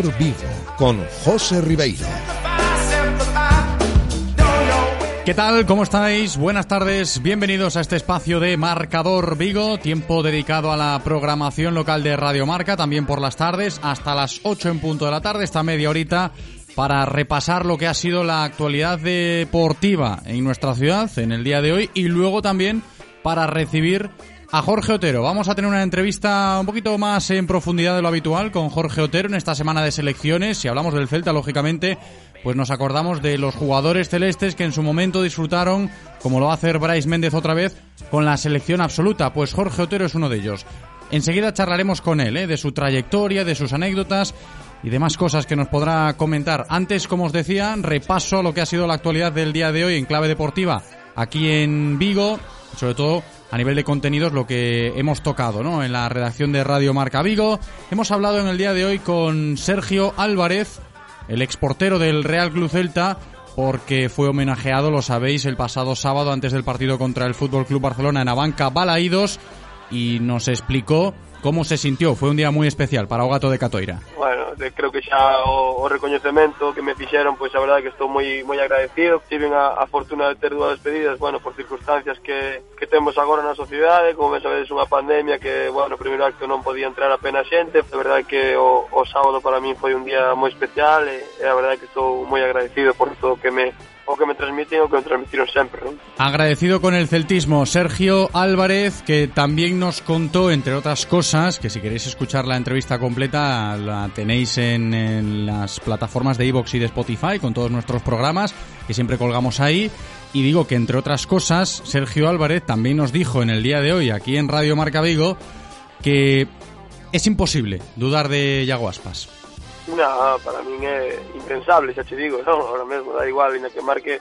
Marcador Vigo con José Ribeiro. ¿Qué tal? ¿Cómo estáis? Buenas tardes, bienvenidos a este espacio de Marcador Vigo, tiempo dedicado a la programación local de Radio Marca, también por las tardes, hasta las 8 en punto de la tarde, esta media horita, para repasar lo que ha sido la actualidad deportiva en nuestra ciudad en el día de hoy y luego también para recibir a Jorge Otero. Vamos a tener una entrevista un poquito más en profundidad de lo habitual con Jorge Otero en esta semana de selecciones. Si hablamos del Celta, lógicamente, pues nos acordamos de los jugadores celestes que en su momento disfrutaron, como lo va a hacer Bryce Méndez otra vez, con la selección absoluta. Pues Jorge Otero es uno de ellos. Enseguida charlaremos con él, ¿eh? de su trayectoria, de sus anécdotas y demás cosas que nos podrá comentar. Antes, como os decía, repaso lo que ha sido la actualidad del día de hoy en clave deportiva aquí en Vigo, sobre todo a nivel de contenidos lo que hemos tocado ¿no? en la redacción de Radio Marca Vigo. Hemos hablado en el día de hoy con Sergio Álvarez, el exportero del Real Club Celta, porque fue homenajeado, lo sabéis, el pasado sábado antes del partido contra el Fútbol Club Barcelona en Abanca Balaídos y nos explicó Como se sintió? Foi un día moi especial para o gato de Catoira. Bueno, de, creo que xa o, o recoñecemento que me fixeron, pois a verdade que estou moi moi agradecido. Tiven a, a fortuna de ter dúas despedidas, bueno, por circunstancias que, que temos agora na sociedade, como ben sabedes, unha pandemia que, bueno, primeiro acto non podía entrar apenas xente. A verdade que o, o sábado para min foi un día moi especial e, e a verdade que estou moi agradecido por todo o que me o que me transmiten o que me transmitieron sempre. ¿no? Agradecido con el celtismo, Sergio Álvarez, que también nos contó, entre otras cosas, que si queréis escuchar la entrevista completa, la tenéis en, las plataformas de iVoox y de Spotify, con todos nuestros programas, que siempre colgamos ahí. Y digo que, entre otras cosas, Sergio Álvarez también nos dijo en el día de hoy, aquí en Radio Marca Vigo, que es imposible dudar de Yago una ah, para min é eh, impensable, xa che digo, non? Ahora mesmo dá igual, ainda que marque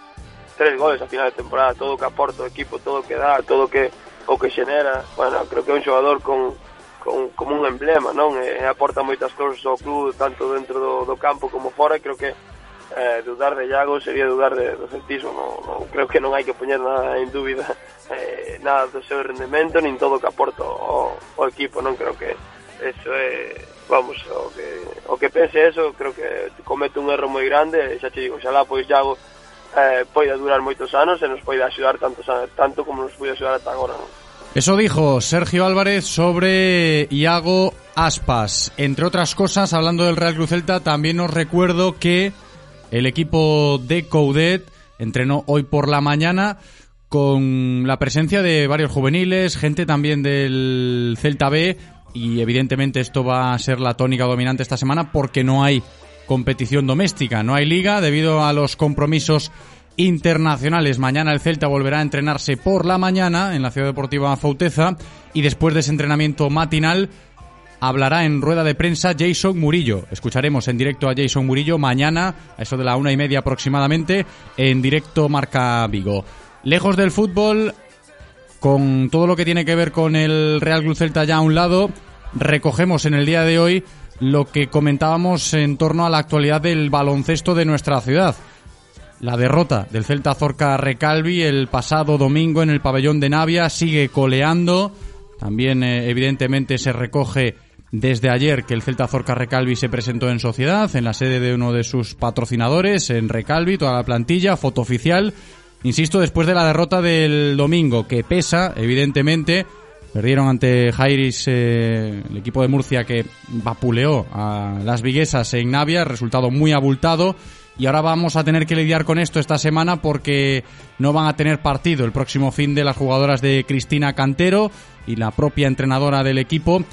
tres goles a final de temporada, todo o que aporta o equipo, todo o que dá, todo o que o que xenera, bueno, creo que é un xogador con con, como un emblema, non? E, eh, e aporta moitas cousas ao club, tanto dentro do, do campo como fora, e creo que eh, dudar de Iago sería dudar de, do centismo, non, non, creo que non hai que poñer nada en dúbida eh, nada do seu rendimento, nin todo o que aporta o, ao equipo, non creo que eso é vamos, o que, o que pense eso, creo que comete un erro moi grande, e xa te digo, xa lá pois Iago eh, poida durar moitos anos e nos poida axudar tanto, tanto como nos pode axudar ata agora, non? Eso dijo Sergio Álvarez sobre Iago Aspas. Entre otras cosas, hablando del Real Cruz Celta, también os recuerdo que el equipo de Coudet entrenó hoy por la mañana con la presencia de varios juveniles, gente también del Celta B, y evidentemente esto va a ser la tónica dominante esta semana porque no hay competición doméstica, no hay liga debido a los compromisos internacionales. Mañana el Celta volverá a entrenarse por la mañana en la Ciudad Deportiva Fauteza y después de ese entrenamiento matinal hablará en rueda de prensa Jason Murillo. Escucharemos en directo a Jason Murillo mañana, a eso de la una y media aproximadamente, en directo Marca Vigo. Lejos del fútbol, con todo lo que tiene que ver con el Real Club Celta ya a un lado, recogemos en el día de hoy lo que comentábamos en torno a la actualidad del baloncesto de nuestra ciudad. La derrota del Celta Zorca Recalvi el pasado domingo en el pabellón de Navia sigue coleando. También, eh, evidentemente, se recoge desde ayer que el Celta Zorca Recalvi se presentó en sociedad, en la sede de uno de sus patrocinadores, en Recalvi, toda la plantilla, foto oficial. Insisto, después de la derrota del domingo, que pesa, evidentemente, perdieron ante Jairis, eh, el equipo de Murcia que vapuleó a las viguesas en Navia, resultado muy abultado. Y ahora vamos a tener que lidiar con esto esta semana porque no van a tener partido el próximo fin de las jugadoras de Cristina Cantero y la propia entrenadora del equipo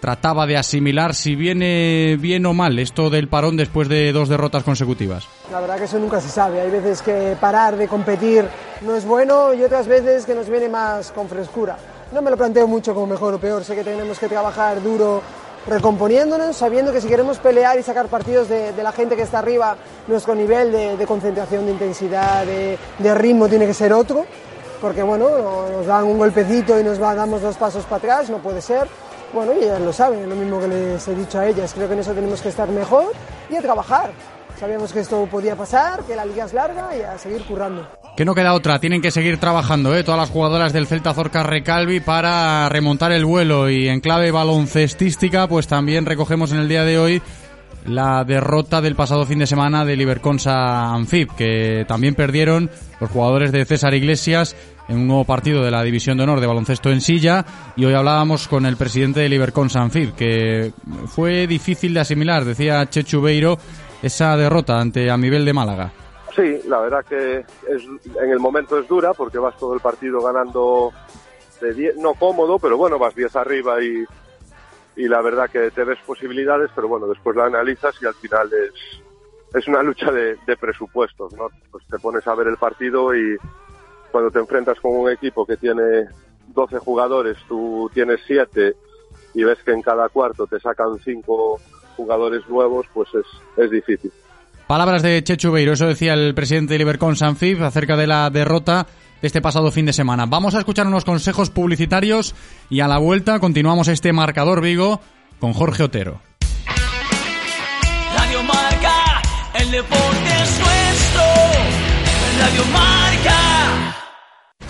trataba de asimilar si viene bien o mal esto del parón después de dos derrotas consecutivas. La verdad que eso nunca se sabe. Hay veces que parar de competir no es bueno y otras veces que nos viene más con frescura. No me lo planteo mucho como mejor o peor. Sé que tenemos que trabajar duro recomponiéndonos, sabiendo que si queremos pelear y sacar partidos de, la gente que está arriba, nuestro nivel de, concentración, de intensidad, de, ritmo tiene que ser otro, porque bueno, nos dan un golpecito y nos damos dos pasos para atrás, no puede ser. Bueno, ellas lo saben, lo mismo que les he dicho a ellas, creo que en eso tenemos que estar mejor y a trabajar. Sabíamos que esto podía pasar, que la liga es larga y a seguir currando. Que no queda otra, tienen que seguir trabajando, ¿eh? todas las jugadoras del Celta Zorca Recalvi para remontar el vuelo y en clave baloncestística, pues también recogemos en el día de hoy la derrota del pasado fin de semana del Iberconsa Anfib, que también perdieron los jugadores de César Iglesias en un nuevo partido de la División de Honor de Baloncesto en Silla y hoy hablábamos con el presidente del Iberconsa Anfib, que fue difícil de asimilar, decía Chechu Beiro, esa derrota ante Amibel de Málaga. Sí, la verdad que en el momento es dura porque vas todo el partido ganando de no cómodo, pero bueno, vas 10 arriba y, y la verdad que te ves posibilidades, pero bueno, después la analizas y al final es, es una lucha de, de presupuestos, ¿no? Pues te pones a ver el partido y cuando te enfrentas con un equipo que tiene 12 jugadores, tú tienes 7 y ves que en cada cuarto te sacan 5 jugadores nuevos, pues es, es difícil. Palabras de Chechu Beiro, eso decía el presidente de Libercon Sanfib acerca de la derrota de este pasado fin de semana. Vamos a escuchar unos consejos publicitarios y a la vuelta continuamos este marcador Vigo con Jorge Otero. Radio Marca, el deporte es nuestro. Radio Marca.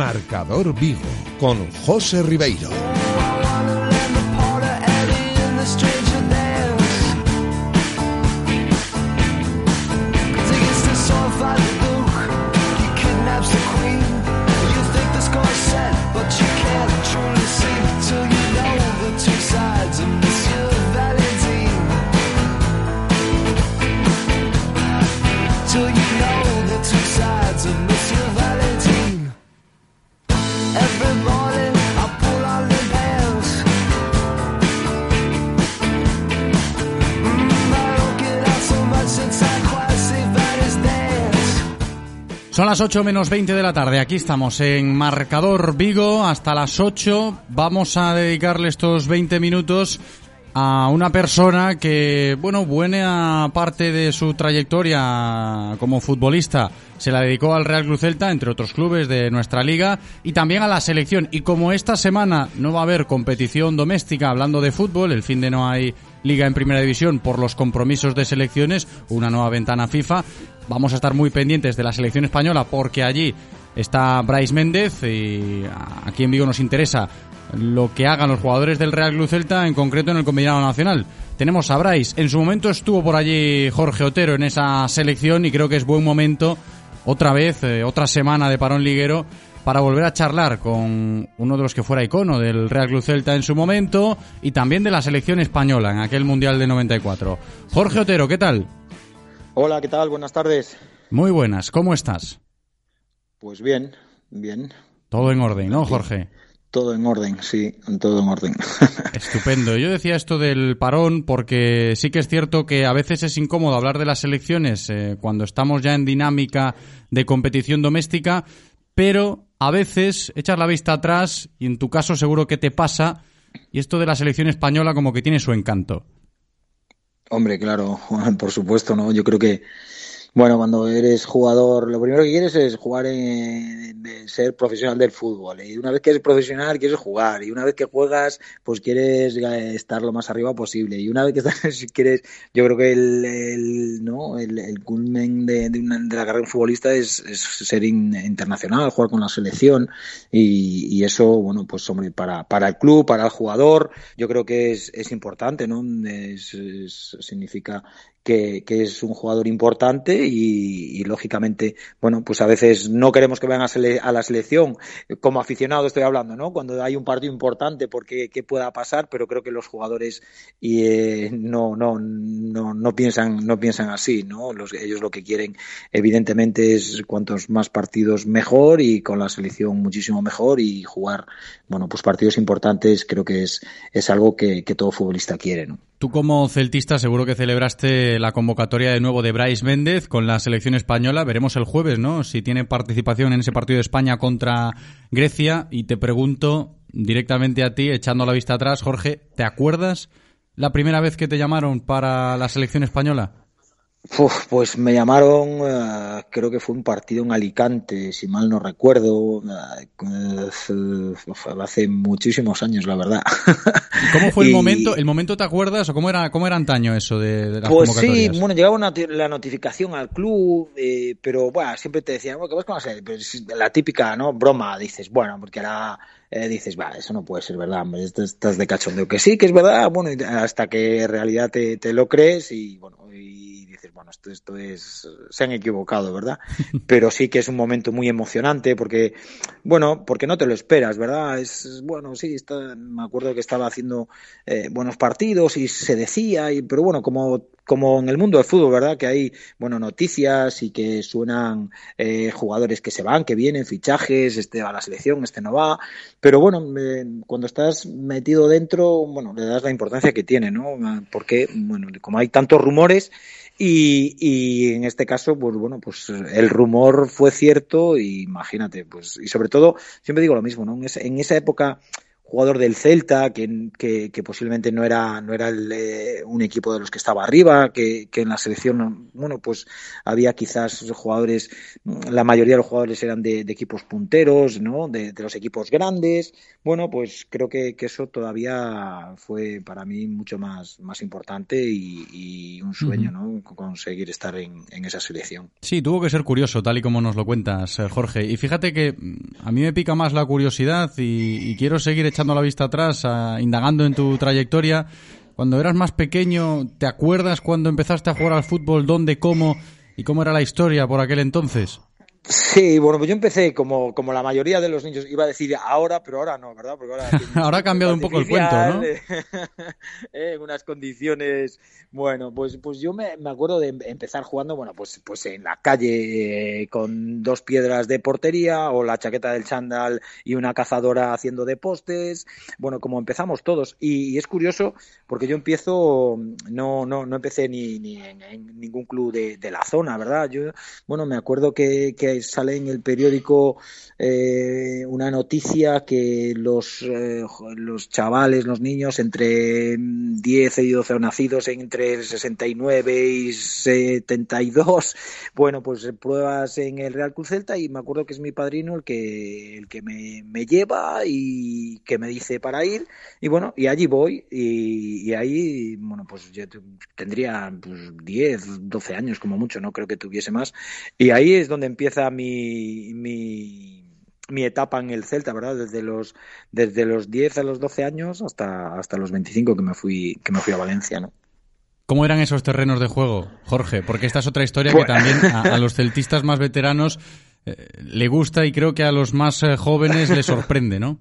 Marcador Vigo con José Ribeiro. Son las 8 menos 20 de la tarde. Aquí estamos en Marcador Vigo. Hasta las 8 vamos a dedicarle estos 20 minutos a una persona que, bueno, buena parte de su trayectoria como futbolista se la dedicó al Real Cruz Celta, entre otros clubes de nuestra liga, y también a la selección. Y como esta semana no va a haber competición doméstica hablando de fútbol, el fin de no hay liga en primera división por los compromisos de selecciones, una nueva ventana FIFA, Vamos a estar muy pendientes de la selección española porque allí está Bryce Méndez y aquí en Vigo nos interesa lo que hagan los jugadores del Real Club Celta, en concreto en el combinado nacional. Tenemos a Bryce. En su momento estuvo por allí Jorge Otero en esa selección y creo que es buen momento, otra vez, eh, otra semana de parón liguero, para volver a charlar con uno de los que fuera icono del Real Club Celta en su momento y también de la selección española en aquel Mundial de 94. Jorge Otero, ¿qué tal? Hola, ¿qué tal? Buenas tardes. Muy buenas, ¿cómo estás? Pues bien, bien. Todo en orden, ¿no, Jorge? Todo en orden, sí, todo en orden. Estupendo. Yo decía esto del parón porque sí que es cierto que a veces es incómodo hablar de las elecciones eh, cuando estamos ya en dinámica de competición doméstica, pero a veces echar la vista atrás, y en tu caso seguro que te pasa, y esto de la selección española como que tiene su encanto. Hombre, claro, por supuesto, ¿no? Yo creo que bueno, cuando eres jugador, lo primero que quieres es jugar en, ser profesional del fútbol. Y una vez que eres profesional, quieres jugar. Y una vez que juegas, pues quieres estar lo más arriba posible. Y una vez que estás, si quieres, yo creo que el, ¿no? el, culmen de, una, de, la carrera futbolista es, ser internacional, jugar con la selección. Y, y, eso, bueno, pues hombre, para, para el club, para el jugador, yo creo que es, importante, ¿no? Significa que, que, es un jugador importante y, y, lógicamente, bueno, pues a veces no queremos que vayan a, sele a, la selección, como aficionado estoy hablando, ¿no? Cuando hay un partido importante porque qué pueda pasar, pero creo que los jugadores y, eh, no, no, no, no, piensan, no piensan así, ¿no? Los, ellos lo que quieren, evidentemente, es cuantos más partidos mejor y con la selección muchísimo mejor y jugar, bueno, pues partidos importantes creo que es, es algo que, que todo futbolista quiere, ¿no? Tú como celtista seguro que celebraste la convocatoria de nuevo de Bryce Méndez con la selección española. Veremos el jueves, ¿no? Si tiene participación en ese partido de España contra Grecia. Y te pregunto directamente a ti, echando la vista atrás, Jorge, ¿te acuerdas la primera vez que te llamaron para la selección española? Uf, pues me llamaron, uh, creo que fue un partido en Alicante, si mal no recuerdo, uh, hace muchísimos años, la verdad. ¿Cómo fue el momento? ¿El momento te acuerdas o cómo era, cómo era antaño eso de, de las Pues sí, bueno, llegaba una, la notificación al club, eh, pero bueno, siempre te decían, bueno, ¿qué vas con la pues, La típica, ¿no? Broma, dices, bueno, porque era eh, dices, va, eso no puede ser verdad, estás de cachondeo. Que sí, que es verdad, bueno, hasta que en realidad te, te lo crees y, bueno, y dices, bueno, esto, esto es, se han equivocado, ¿verdad? Pero sí que es un momento muy emocionante porque, bueno, porque no te lo esperas, ¿verdad? Es, bueno, sí, está, me acuerdo que estaba haciendo eh, buenos partidos y se decía, y, pero bueno, como como en el mundo del fútbol, ¿verdad? Que hay, bueno, noticias y que suenan eh, jugadores que se van, que vienen, fichajes, este va a la selección, este no va. Pero bueno, eh, cuando estás metido dentro, bueno, le das la importancia que tiene, ¿no? Porque, bueno, como hay tantos rumores, y, y, en este caso, pues bueno, pues el rumor fue cierto y imagínate, pues, y sobre todo, siempre digo lo mismo, ¿no? En, en esa época jugador del Celta, que, que, que, posiblemente no era, no era el, eh, un equipo de los que estaba arriba, que, que, en la selección, bueno, pues había quizás jugadores, la mayoría de los jugadores eran de, de equipos punteros, ¿no? De, de, los equipos grandes. Bueno, pues creo que, que, eso todavía fue para mí mucho más, más importante y, y un sueño, uh -huh. ¿no? Conseguir estar en, en, esa selección. Sí, tuvo que ser curioso, tal y como nos lo cuentas, eh, Jorge. Y fíjate que a mí me pica más la curiosidad y, y quiero seguir echando echando la vista atrás, indagando en tu trayectoria, cuando eras más pequeño, ¿te acuerdas cuando empezaste a jugar al fútbol? ¿Dónde, cómo y cómo era la historia por aquel entonces? Sí, bueno, pues yo empecé como, como la mayoría de los niños, iba a decir ahora, pero ahora no, ¿verdad? Porque ahora, ahora ha cambiado un poco el cuento, ¿no? en unas condiciones, bueno, pues, pues yo me, me, acuerdo de empezar jugando, bueno, pues, pues en la calle eh, con dos piedras de portería o la chaqueta del chándal y una cazadora haciendo de postes, bueno, como empezamos todos. Y, y es curioso porque yo empiezo, no, no, no empecé ni, ni en, en, ningún club de, de, la zona, ¿verdad? Yo, bueno, me acuerdo que, que sale en el periódico eh, una noticia que los, eh, los chavales, los niños entre 10 y 12 nacidos entre el 69 y 72, bueno, pues pruebas en el Real Cruz Celta y me acuerdo que es mi padrino el que, el que me, me lleva y que me dice para ir. Y bueno, y allí voy y, y ahí, bueno, pues yo tendría pues, 10, 12 años como mucho, no creo que tuviese más. Y ahí es donde empieza mi, mi, mi etapa en el Celta, ¿verdad? Desde los, desde los 10 a los 12 años hasta, hasta los 25 que me fui, que me fui a Valencia, ¿no? ¿Cómo eran esos terrenos de juego, Jorge? Porque esta es otra historia que también a, a los celtistas más veteranos eh, le gusta y creo que a los más eh, jóvenes les sorprende, ¿no?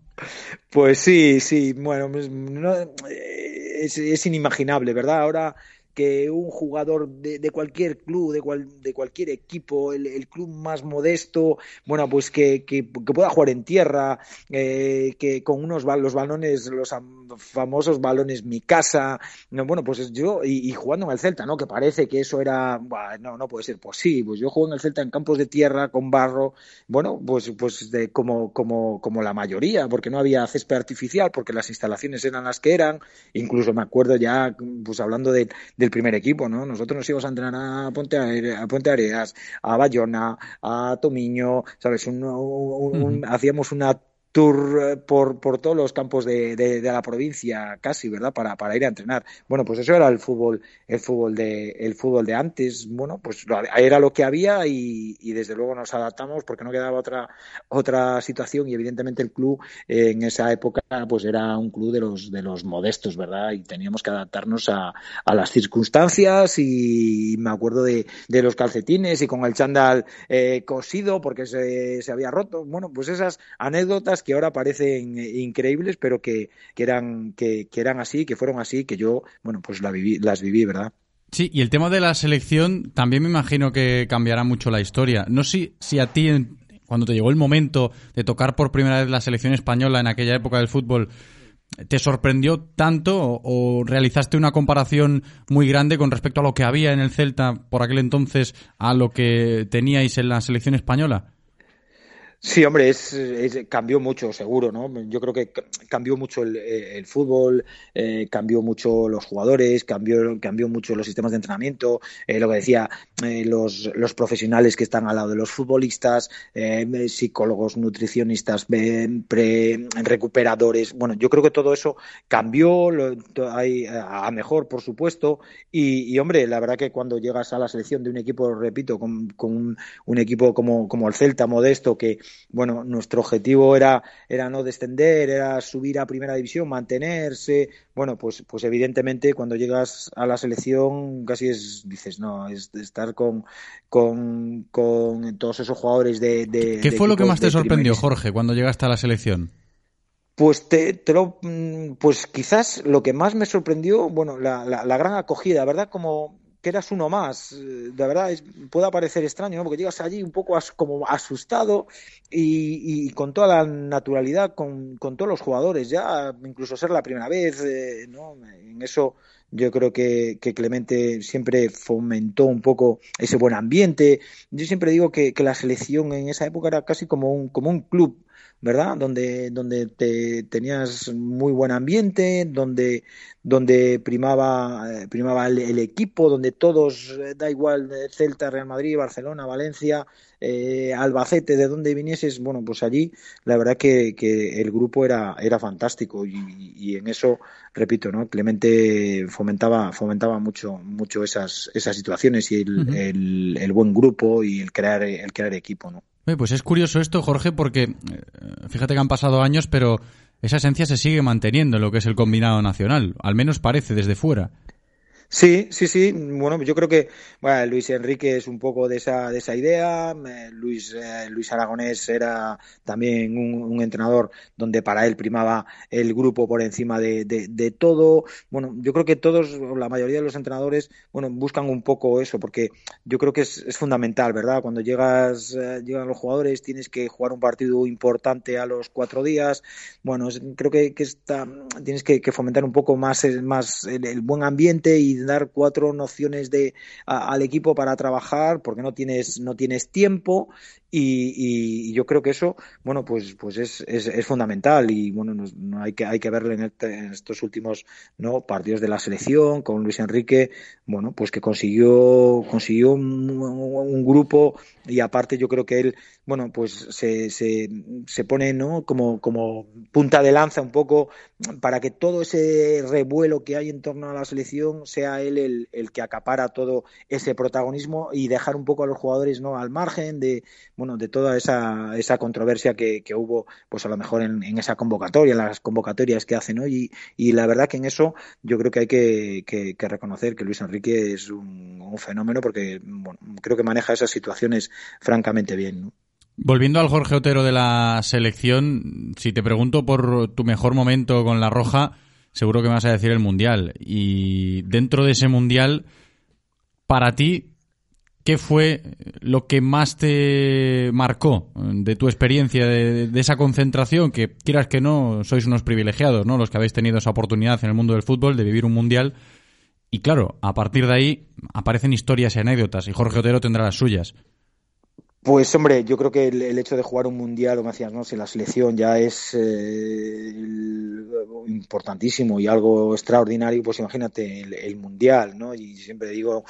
Pues sí, sí, bueno, pues, no, es, es, inimaginable, ¿verdad? Ahora que un jugador de, de cualquier club, de, cual, de cualquier equipo, el, club más modesto, bueno, pues que, que, pueda jugar en tierra, eh, que con unos los balones, los famosos balones mi casa, no, bueno, pues yo, y, jugando en el Celta, ¿no? Que parece que eso era, no, no puede ser posible, pues yo juego en el Celta en campos de tierra, con barro, bueno, pues, pues de, como, como, como la mayoría, porque no había césped artificial, porque las instalaciones eran las que eran, incluso me acuerdo ya, pues hablando de, del primer equipo, ¿no? Nosotros nos íbamos a entrenar a Ponte, a Ponte Areas, a Bayona, a Tomiño, ¿sabes? Un, un, un, hacíamos una tour eh, por, por todos los campos de, de, la provincia casi verdad para, para ir a entrenar. Bueno pues eso era el fútbol el fútbol de el fútbol de antes. Bueno pues era lo que había y, y desde luego nos adaptamos porque no quedaba otra otra situación y evidentemente el club eh, en esa época pues era un club de los de los modestos verdad y teníamos que adaptarnos a, a las circunstancias y me acuerdo de, de los calcetines y con el chándal eh, cosido porque se, se había roto. Bueno pues esas anécdotas que ahora parecen increíbles, pero que, que eran, que, eran así, que fueron así, que yo, bueno, pues viví, las viví, ¿verdad? Sí, y el tema de la selección también me imagino que cambiará mucho la historia. No sé si a ti, cuando te llegó el momento de tocar por primera vez la selección española en aquella época del fútbol, ¿te sorprendió tanto o realizaste una comparación muy grande con respecto a lo que había en el Celta por aquel entonces a lo que teníais en la selección española? Sí, hombre, es, cambió mucho, seguro, ¿no? Yo creo que cambió mucho el, el fútbol, eh, cambió mucho los jugadores, cambió, cambió mucho los sistemas de entrenamiento, eh, lo que decía, eh, los, los profesionales que están al lado de los futbolistas, eh, psicólogos, nutricionistas, pre, recuperadores. Bueno, yo creo que todo eso cambió lo, hay, a mejor, por supuesto, y, y, hombre, la verdad que cuando llegas a la selección de un equipo, repito, con, con un, un equipo como, como el Celta, modesto, que bueno, nuestro objetivo era, era no descender, era subir a primera división, mantenerse. Bueno, pues, pues evidentemente cuando llegas a la selección casi es, dices, no, es estar con, con, con todos esos jugadores de... de ¿Qué de fue lo que más te sorprendió, Jorge, cuando llegaste a la selección? Pues te, te, lo, pues quizás lo que más me sorprendió, bueno, la, la, la gran acogida, ¿verdad? Como que eras uno más. De verdad, es, puede parecer extraño, ¿no? porque llegas allí un poco as, como asustado y, y, con toda la naturalidad, con, todos los jugadores, ya incluso ser la primera vez, eh, ¿no? En eso yo creo que, que, Clemente siempre fomentó un poco ese buen ambiente. Yo siempre digo que, que la selección en esa época era casi como un, como un club ¿verdad? Donde, donde te, tenías muy buen ambiente, donde, donde primaba, eh, primaba el, el, equipo, donde todos, eh, da igual, Celta, Real Madrid, Barcelona, Valencia, eh, Albacete, de donde vinieses, bueno, pues allí la verdad que, que el grupo era, era fantástico y, y, en eso, repito, ¿no? Clemente fomentaba, fomentaba mucho, mucho esas, esas situaciones y el, uh -huh. el, el buen grupo y el crear, el crear equipo, ¿no? Pues es curioso esto, Jorge, porque fíjate que han pasado años, pero esa esencia se sigue manteniendo en lo que es el combinado nacional, al menos parece desde fuera. Sí, sí, sí. Bueno, yo creo que bueno, Luis Enrique es un poco de esa, de esa idea. Eh, Luis, eh, Luis Aragonés era también un, entrenador donde para él primaba el grupo por encima de, de, todo. Bueno, yo creo que todos, la mayoría de los entrenadores, bueno, buscan un poco eso, porque yo creo que es, es fundamental, ¿verdad? Cuando llegas, eh, llegan los jugadores, tienes que jugar un partido importante a los cuatro días. Bueno, creo que, que está, tienes que, fomentar un poco más, más el buen ambiente y dar cuatro nociones de, a, al equipo para trabajar porque no tienes, no tienes tiempo y, yo creo que eso, bueno, pues, pues es, es, fundamental y bueno, no, hay que, hay que verlo en, este, en, estos últimos ¿no? partidos de la selección con Luis Enrique, bueno, pues que consiguió, consiguió un, un grupo y aparte yo creo que él, bueno, pues se, se, se pone, ¿no? Como, como punta de lanza un poco para que todo ese revuelo que hay en torno a la selección sea él el, el que acapara todo ese protagonismo y dejar un poco a los jugadores, ¿no? Al margen de, bueno, de toda esa, esa controversia que, que hubo, pues a lo mejor en, en, esa convocatoria, las convocatorias que hacen hoy. Y, y, la verdad que en eso yo creo que hay que, que, reconocer que Luis Enrique es un, fenómeno porque bueno, creo que maneja esas situaciones francamente bien. Volviendo al Jorge Otero de la selección, si te pregunto por tu mejor momento con la Roja, seguro que me vas a decir el Mundial. Y dentro de ese Mundial, para ti, ¿qué fue lo que más te marcó de tu experiencia, de, esa concentración? Que quieras que no, sois unos privilegiados, ¿no? Los que habéis tenido esa oportunidad en el mundo del fútbol de vivir un Mundial. Y claro, a partir de ahí aparecen historias y anécdotas, y Jorge Otero tendrá las suyas. Pues hombre, yo creo que el, hecho de jugar un mundial, como decías, ¿no? Si la selección ya es eh, importantísimo y algo extraordinario, pues imagínate el, mundial, ¿no? Y siempre digo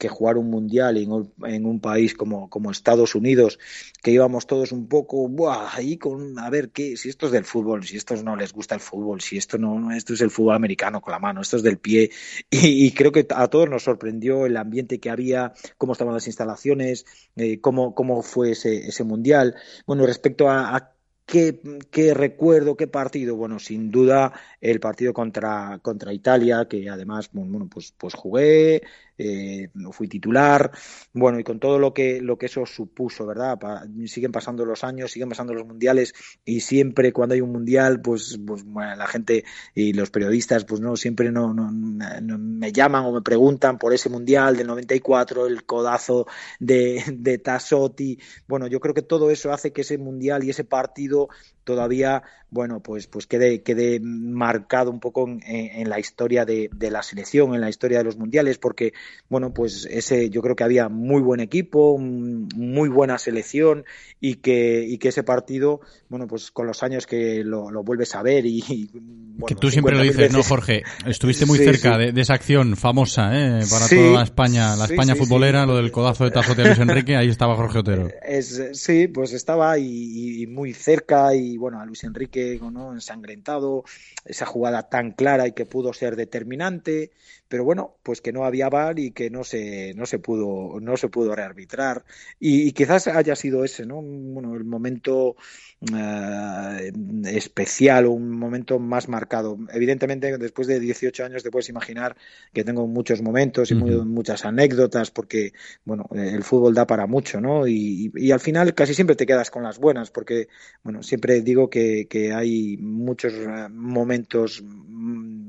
que jugar un mundial en un, en un país como, Estados Unidos, que íbamos todos un poco buah, ahí con a ver qué, si esto es del fútbol, si esto no les gusta el fútbol, si esto no, esto es el fútbol americano con la mano, esto es del pie. Y, y creo que a todos nos sorprendió el ambiente que había, cómo estaban las instalaciones, eh, cómo, cómo fue ese, ese mundial. Bueno, respecto a, a ¿Qué, ¿Qué, recuerdo, qué partido? Bueno, sin duda el partido contra, contra Italia, que además, bueno, pues, pues jugué, eh, fui titular, bueno, y con todo lo que, lo que eso supuso, ¿verdad? Siguen pasando los años, siguen pasando los mundiales, y siempre cuando hay un mundial, pues, pues bueno, la gente y los periodistas, pues no, siempre no, no, no, me llaman o me preguntan por ese mundial del 94, el codazo de, de Tassotti. Bueno, yo creo que todo eso hace que ese mundial y ese partido todavía, bueno, pues, pues quede, quede marcado un poco en, en la historia de, de, la selección, en la historia de los mundiales, porque, bueno, pues ese, yo creo que había muy buen equipo, muy buena selección y que, y que ese partido, bueno, pues con los años que lo, lo vuelves a ver y. y bueno, que tú siempre lo dices, veces... ¿no, Jorge? Estuviste muy sí, cerca sí. De, de, esa acción famosa, ¿eh? Para sí, toda la España, la España futbolera, lo del codazo de tazote a Luis Enrique, ahí estaba Jorge Otero. Es, sí, pues estaba y, y muy cerca y bueno, a Luis Enrique ¿no? ensangrentado, esa jugada tan clara y que pudo ser determinante, pero bueno, pues que no había VAR y que no se, no se pudo, no se pudo rearbitrar. Y, y quizás haya sido ese, ¿no? Bueno, el momento uh, especial o un momento más marcado. Evidentemente, después de 18 años te puedes imaginar que tengo muchos momentos y muy, uh -huh. muchas anécdotas porque, bueno, el fútbol da para mucho, ¿no? Y, y, y, al final casi siempre te quedas con las buenas porque, bueno, siempre digo que, que hay muchos eh, momentos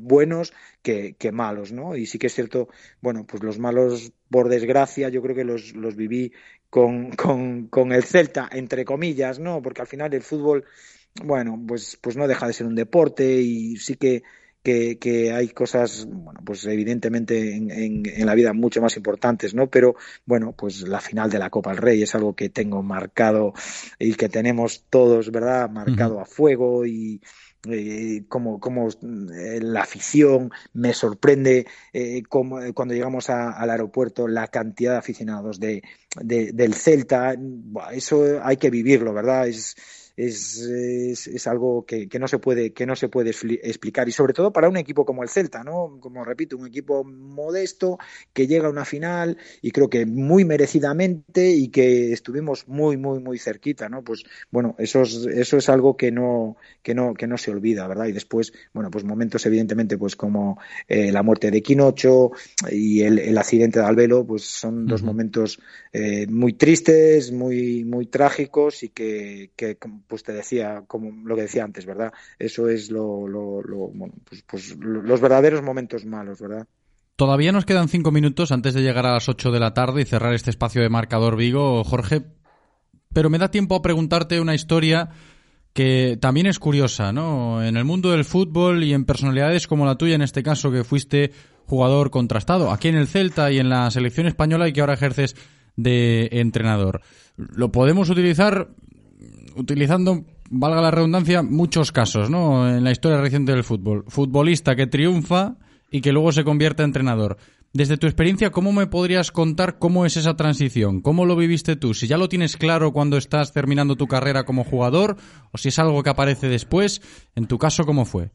buenos que, que, malos, ¿no? Y sí que es cierto, bueno, pues los malos, por desgracia, yo creo que los, los viví con, con, con el Celta, entre comillas, ¿no? Porque al final el fútbol, bueno, pues, pues no deja de ser un deporte y sí que que, que, hay cosas, bueno, pues evidentemente en, en, en, la vida mucho más importantes, ¿no? Pero bueno, pues la final de la Copa del Rey es algo que tengo marcado y que tenemos todos, ¿verdad? Marcado uh -huh. a fuego y, eh, como, como eh, la afición me sorprende eh, como, cuando llegamos al aeropuerto la cantidad de aficionados de, de, del Celta eso hay que vivirlo verdad es es, es, es algo que, que, no se puede, que no se puede explicar. Y sobre todo para un equipo como el Celta, ¿no? Como repito, un equipo modesto que llega a una final y creo que muy merecidamente y que estuvimos muy, muy, muy cerquita, ¿no? Pues bueno, eso es, eso es algo que no, que no, que no se olvida, ¿verdad? Y después, bueno, pues momentos evidentemente, pues como eh, la muerte de Quinocho y el, el, accidente de Albelo, pues son dos uh -huh. momentos eh, muy tristes, muy, muy trágicos y que, que pues te decía, como lo que decía antes, ¿verdad? Eso es lo, lo, lo bueno, pues, pues, los verdaderos momentos malos, ¿verdad? Todavía nos quedan cinco minutos antes de llegar a las ocho de la tarde y cerrar este espacio de marcador Vigo, Jorge. Pero me da tiempo a preguntarte una historia que también es curiosa, ¿no? En el mundo del fútbol y en personalidades como la tuya, en este caso, que fuiste jugador contrastado aquí en el Celta y en la selección española y que ahora ejerces de entrenador. Lo podemos utilizar utilizando, valga la redundancia, muchos casos, ¿no? En la historia reciente del fútbol. Futbolista que triunfa y que luego se convierte en entrenador. Desde tu experiencia, ¿cómo me podrías contar cómo es esa transición? ¿Cómo lo viviste tú? Si ya lo tienes claro cuando estás terminando tu carrera como jugador o si es algo que aparece después, en tu caso, ¿cómo fue?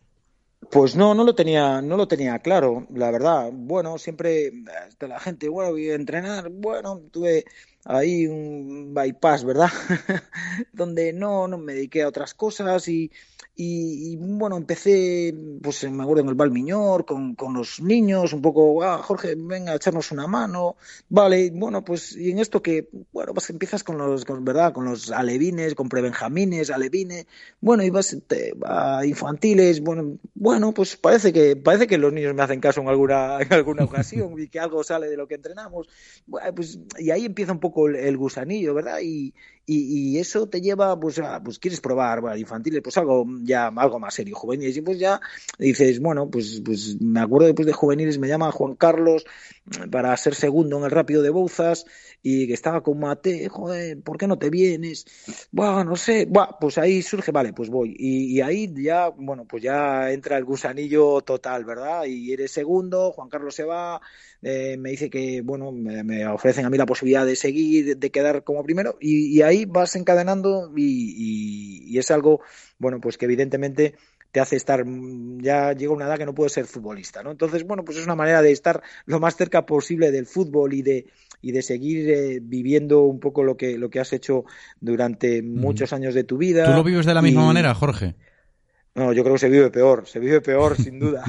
Pues no, no lo tenía, no lo tenía claro, la verdad. Bueno, siempre la gente, bueno, voy a entrenar, bueno, tuve ahí un bypass, ¿verdad? Donde no, no me dediqué a otras cosas y, y, bueno, empecé, pues me acuerdo en el Balmiñor, con, con los niños, un poco, ah, Jorge, venga a echarnos una mano, vale, bueno, pues, y en esto que, bueno, pues empiezas con los, con, ¿verdad? Con los alevines, con prebenjamines, alevines, bueno, y vas te, a infantiles, bueno, bueno, pues parece que parece que los niños me hacen caso en alguna en alguna ocasión y que algo sale de lo que entrenamos. Pues y ahí empieza un poco el, gusanillo, ¿verdad? Y, y, y, eso te lleva, pues, a, pues quieres probar, infantiles, pues algo ya algo más serio, juveniles, y pues ya dices, bueno, pues, pues me acuerdo después de juveniles, me llama Juan Carlos para ser segundo en el rápido de Bouzas y que estaba con Mate, joder, ¿por qué no te vienes? Bueno, no sé, bueno, pues ahí surge, vale, pues voy. Y, ahí ya, bueno, pues ya entra el gusanillo total, ¿verdad? Y eres segundo, Juan Carlos se va, eh, me dice que, bueno, me, ofrecen a mí la posibilidad de seguir, de quedar como primero, y ahí vas encadenando y, y, y es algo, bueno, pues que evidentemente te hace estar, ya llega una edad que no puedes ser futbolista, ¿no? Entonces, bueno, pues es una manera de estar lo más cerca posible del fútbol y de, y de seguir eh, viviendo un poco lo que, lo que has hecho durante muchos años de tu vida. ¿Tú lo vives de la misma manera, Jorge? No, yo creo que se vive peor, se vive peor sin duda.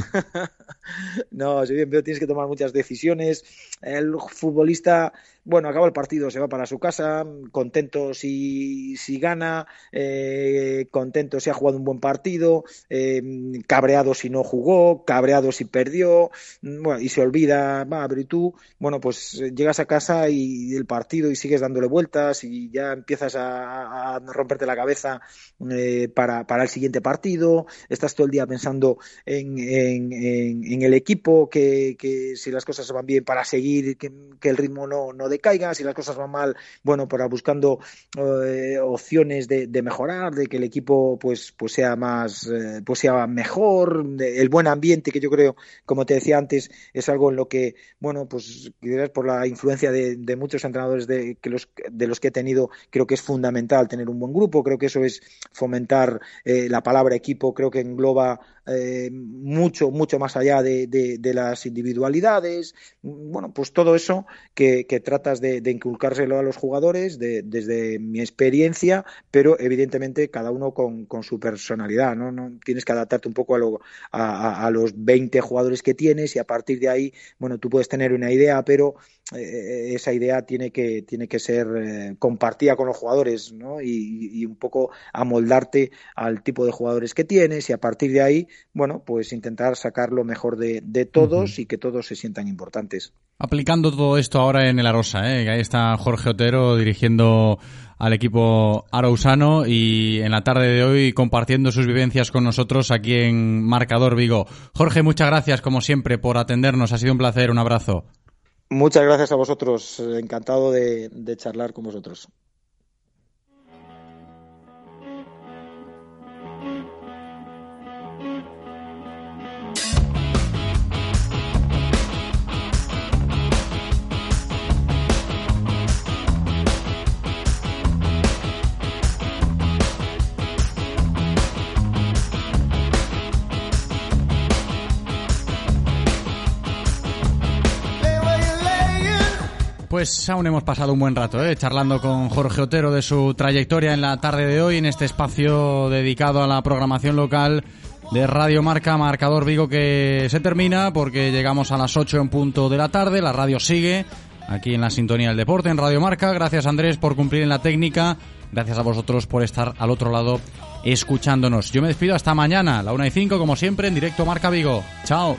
no, se vive peor, tienes que tomar muchas decisiones. El futbolista, bueno, acaba el partido, se va para su casa, contento si, si gana, eh, contento si ha jugado un buen partido, eh, cabreado si no jugó, cabreado si perdió, bueno, y se olvida, va, pero y tú, bueno, pues llegas a casa y el partido y sigues dándole vueltas y ya empiezas a, romperte la cabeza eh, para, para el siguiente partido, estás todo el día pensando en, en, en, el equipo, que, que, si las cosas van bien para seguir, que, que, el ritmo no, no decaiga, si las cosas van mal, bueno, para buscando eh, opciones de, de, mejorar, de que el equipo pues, pues sea más, eh, pues sea mejor, el buen ambiente que yo creo, como te decía antes, es algo en lo que, bueno, pues por la influencia de, de muchos entrenadores de, que los, de los que he tenido, creo que es fundamental tener un buen grupo, creo que eso es fomentar eh, la palabra equipo, creo que engloba eh, mucho, mucho más allá de, de, de, las individualidades. Bueno, pues todo eso que, que tratas de, de, inculcárselo a los jugadores desde mi experiencia, pero evidentemente cada uno con, con su personalidad, ¿no? ¿no? Tienes que adaptarte un poco a, lo, a, los 20 jugadores que tienes y a partir de ahí, bueno, tú puedes tener una idea, pero eh, esa idea tiene que, tiene que ser eh, compartida con los jugadores, ¿no? Y, y un poco amoldarte al tipo de jugadores que tienes y a partir de ahí, bueno, pues intentar sacar lo mejor de, de todos uh -huh. y que todos se sientan importantes. Aplicando todo esto ahora en el Arosa, ¿eh? ahí está Jorge Otero dirigiendo al equipo arausano y en la tarde de hoy compartiendo sus vivencias con nosotros aquí en Marcador Vigo. Jorge, muchas gracias como siempre por atendernos, ha sido un placer, un abrazo. Muchas gracias a vosotros, encantado de, de charlar con vosotros. Pues aún hemos pasado un buen rato, ¿eh? charlando con Jorge Otero de su trayectoria en la tarde de hoy en este espacio dedicado a la programación local de Radio Marca, Marcador Vigo que se termina porque llegamos a las 8 en punto de la tarde, la radio sigue aquí en la sintonía del deporte en Radio Marca. Gracias Andrés por cumplir en la técnica, gracias a vosotros por estar al otro lado escuchándonos. Yo me despido hasta mañana, la 1 y 5 como siempre en directo Marca Vigo. Chao.